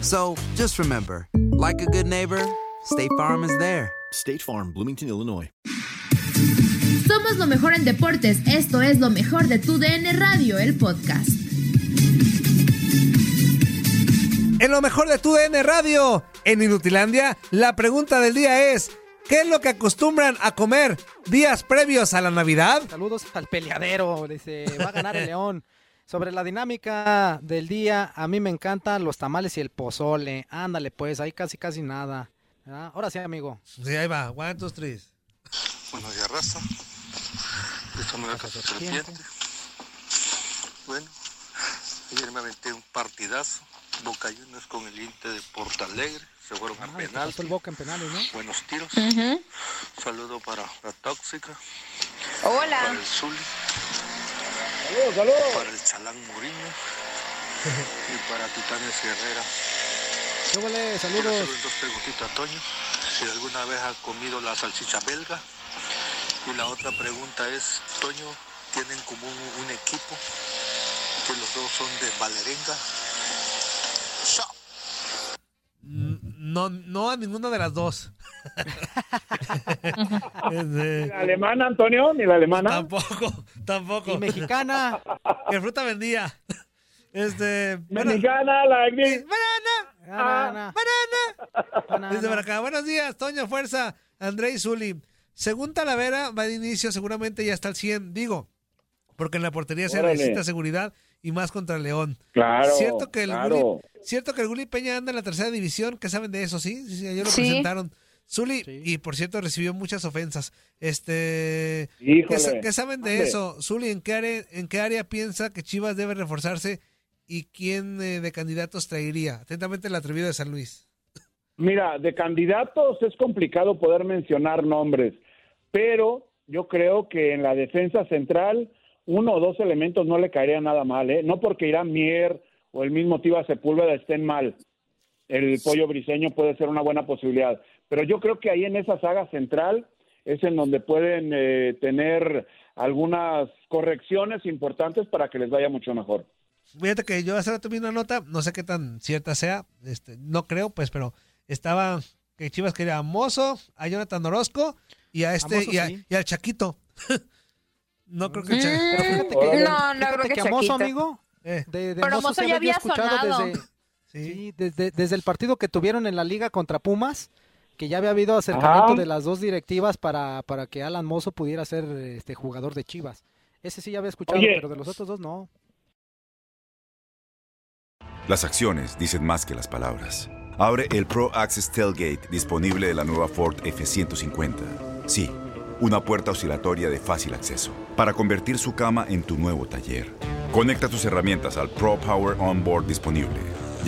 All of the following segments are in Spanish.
So just remember, like a good neighbor, State Farm is there. State Farm, Bloomington, Illinois. Somos lo mejor en deportes. Esto es lo mejor de tu DN Radio, el podcast. En lo mejor de tu DN Radio, en Inutilandia, la pregunta del día es: ¿qué es lo que acostumbran a comer días previos a la Navidad? Saludos al peleadero, dice, va a ganar el León. Sobre la dinámica del día, a mí me encantan los tamales y el pozole. Ándale, pues, ahí casi casi nada. ¿verdad? Ahora sí, amigo. Sí, ahí va, one, two, three. Buenos días, raza. Esta me casa serpiente. Bueno, ayer me aventé un partidazo. Boca Juniors con el Inte de Portalegre. Se fueron a Ah, penal. el boca en penales, ¿no? Buenos tiros. Saludo para la tóxica. Hola. Para el Zuli. Saludos, saludos. Para el Muriño. y para Titanes Guerrera. ¿Qué huele? Quiero Saludos. hacerle dos preguntitas a Toño. Si alguna vez ha comido la salchicha belga. Y la otra pregunta es, Toño, ¿tienen como un, un equipo? Que los dos son de Valerenga. No, no a ninguna de las dos. Este, ¿La alemana, Antonio? ¿Ni la alemana? Tampoco, tampoco. Y mexicana. ¿Qué fruta vendía? Este. bueno, Mexicana, la sí, banana. Banana. Banana. Banana. Desde por acá. Buenos días, Toño, fuerza. André y Zuli. Según Talavera, va de inicio, seguramente ya está al 100. Digo, porque en la portería se necesita seguridad y más contra el León. Claro, Cierto que el claro. Gulli- cierto que el Gulli Peña anda en la tercera división, ¿qué saben de eso? Sí, sí, sí, ayer lo Sí. presentaron. Zuli, y por cierto, recibió muchas ofensas. Este, Híjole. ¿qué, sa- qué saben de eso? Zuli, ¿en qué, área, ¿en qué área piensa que Chivas debe reforzarse y quién eh, de candidatos traería? Atentamente el atrevido de San Luis. Mira, de candidatos es complicado poder mencionar nombres, pero yo creo que en la defensa central uno o dos elementos no le caería nada mal, ¿eh? No porque Irán Mier o el mismo Tiva Sepúlveda estén mal. El pollo briseño puede ser una buena posibilidad, pero yo creo que ahí en esa saga central es en donde pueden eh, tener algunas correcciones importantes para que les vaya mucho mejor. Fíjate que yo hace rato vi una nota, no sé qué tan cierta sea, este, no creo, pues, pero estaba que Chivas quería a Mozo, a Jonathan Orozco y a este Mozo, y, a- sí. y al Chaquito. no creo que el Mm, Pero fíjate que, no, no fíjate creo que que a Mozo, Chaquito. amigo, Eh, de, de Pero Mozo ya había había escuchado sonado. desde, sí. sí, desde, desde el partido que tuvieron en la liga contra Pumas, que ya había habido acercamiento Ajá. de las dos directivas para, para que Alan Mozo pudiera ser este jugador de Chivas. Ese sí ya había escuchado, Oye. pero de los otros dos no. Las acciones dicen más que las palabras. Abre el Pro Access Tailgate disponible de la nueva Ford F-150. Sí, una puerta oscilatoria de fácil acceso para convertir su cama en tu nuevo taller. Conecta tus herramientas al Pro Power Onboard disponible.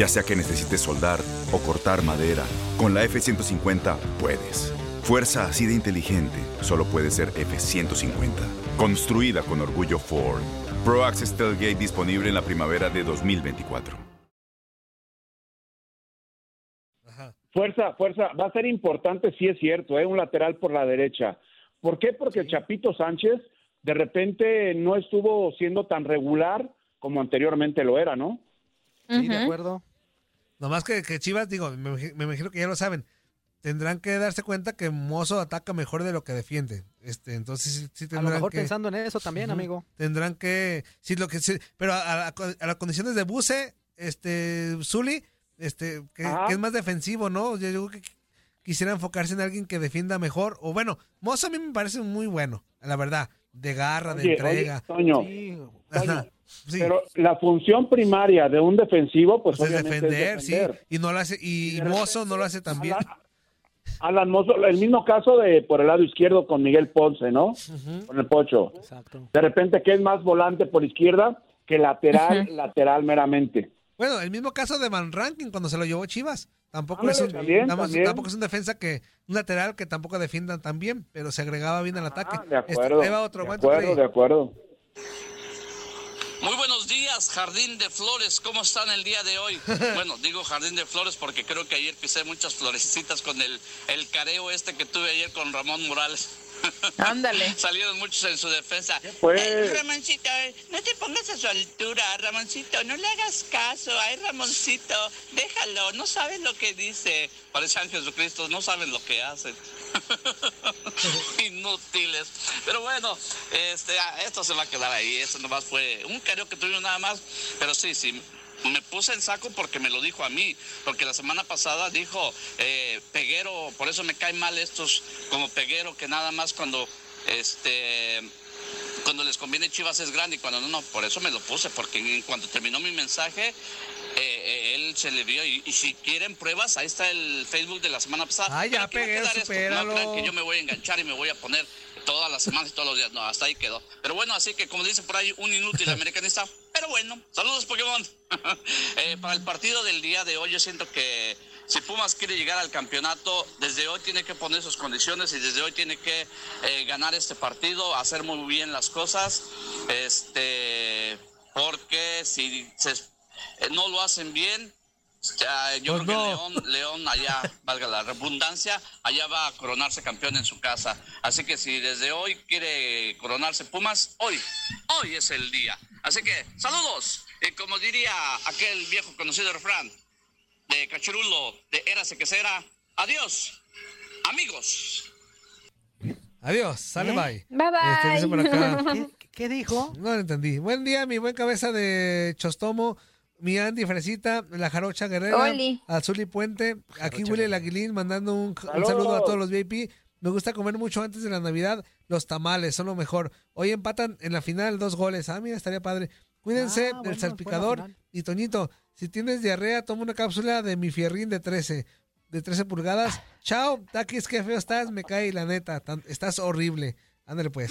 Ya sea que necesites soldar o cortar madera, con la F-150 puedes. Fuerza así de inteligente solo puede ser F-150. Construida con orgullo Ford. Pro Access Tailgate disponible en la primavera de 2024. Fuerza, fuerza, va a ser importante, sí es cierto, ¿eh? un lateral por la derecha. ¿Por qué? Porque el Chapito Sánchez de repente no estuvo siendo tan regular como anteriormente lo era, ¿no? Sí, de acuerdo. Nomás que, que Chivas, digo, me, me imagino que ya lo saben, tendrán que darse cuenta que Mozo ataca mejor de lo que defiende. Este, entonces sí, sí A tendrán lo mejor que, pensando en eso también, amigo. Tendrán que, sí, lo que sí, pero a, a- a las condiciones de Buse, este, Zuli, este, que, que es más defensivo, ¿no? Yo, yo creo que quisiera enfocarse en alguien que defienda mejor, o bueno, Mozo a mí me parece muy bueno, la verdad, de garra, de entrega. oye, Toño, sí. Pero la función primaria de un defensivo, pues, Pues es obviamente defender, es defender. sí, y no lo hace, y, y Mozo no lo hace tan bien. Alan Mozo, el mismo caso de por el lado izquierdo con Miguel Ponce, ¿no? Con el Pocho. Exacto. De repente que es más volante por izquierda que lateral, lateral meramente. Bueno, el mismo caso de Van Rankin cuando se lo llevó Chivas. Tampoco, Ándale, es un, también, también. tampoco es un defensa que, un lateral que tampoco defiendan tan bien, pero se agregaba bien al ataque. Ah, De Este, acuerdo, otro, de ¿cuánto acuerdo, de acuerdo. Muy buenos días, Jardín de Flores. ¿Cómo están el día de hoy? Bueno, digo Jardín de Flores porque creo que ayer pisé muchas florecitas con el, el careo este que tuve ayer con Ramón Morales. Ándale. Salieron muchos en su defensa. pues. Ay, Ramoncito, eh, no te pongas a su altura, Ramoncito, no le hagas caso. Ay, Ramoncito, déjalo, no sabes lo que dice. Parecen Jesucristo, no saben lo que hacen. Inútiles. Pero bueno, este, ah, esto se va a quedar ahí. Esto nomás fue un careo que tuvimos nada más. Pero sí, sí. Me puse en saco porque me lo dijo a mí, porque la semana pasada dijo eh, Peguero, por eso me caen mal estos como Peguero que nada más cuando este cuando les conviene Chivas es grande y cuando no, no, por eso me lo puse, porque en cuanto terminó mi mensaje, eh, eh, él se le vio. Y, y si quieren pruebas, ahí está el Facebook de la semana pasada. Ay, ya, supéralo. No crean que yo me voy a enganchar y me voy a poner todas las semanas y todos los días. No, hasta ahí quedó. Pero bueno, así que como dice por ahí, un inútil americanista. Pero bueno, saludos Pokémon. Eh, para el partido del día de hoy, yo siento que si Pumas quiere llegar al campeonato, desde hoy tiene que poner sus condiciones y desde hoy tiene que eh, ganar este partido, hacer muy bien las cosas. Este, porque si se- eh, no lo hacen bien, ya, yo Pues creo no. que León, León allá, valga la redundancia, allá va a coronarse campeón en su casa. Así que si desde hoy quiere coronarse Pumas, hoy, hoy es el día. Así que saludos. Y como diría aquel viejo conocido refrán de Cachurulo, de Érase que será, adiós, amigos. Adiós, sale ¿Eh? bye. Bye, Este, dice por acá. bye. ¿Qué, qué dijo? No lo entendí. Buen día, mi buen cabeza de Chostomo, mi Andy Fresita, la Jarocha Guerrera, Oli. Azuli Puente, aquí Willy el Aguilín mandando un, saludo a todos los VIP. Me gusta comer mucho antes de la Navidad. Los tamales son lo mejor. Hoy empatan en la final dos goles. Ah, mira, estaría padre. Cuídense Ah, bueno, del buena salpicador. final. Y Toñito, si tienes diarrea, toma una cápsula de mi fierrín de 13, de 13 pulgadas. Chao, Takis, qué feo estás. Me cae la neta. tan- estás horrible. Ándale pues.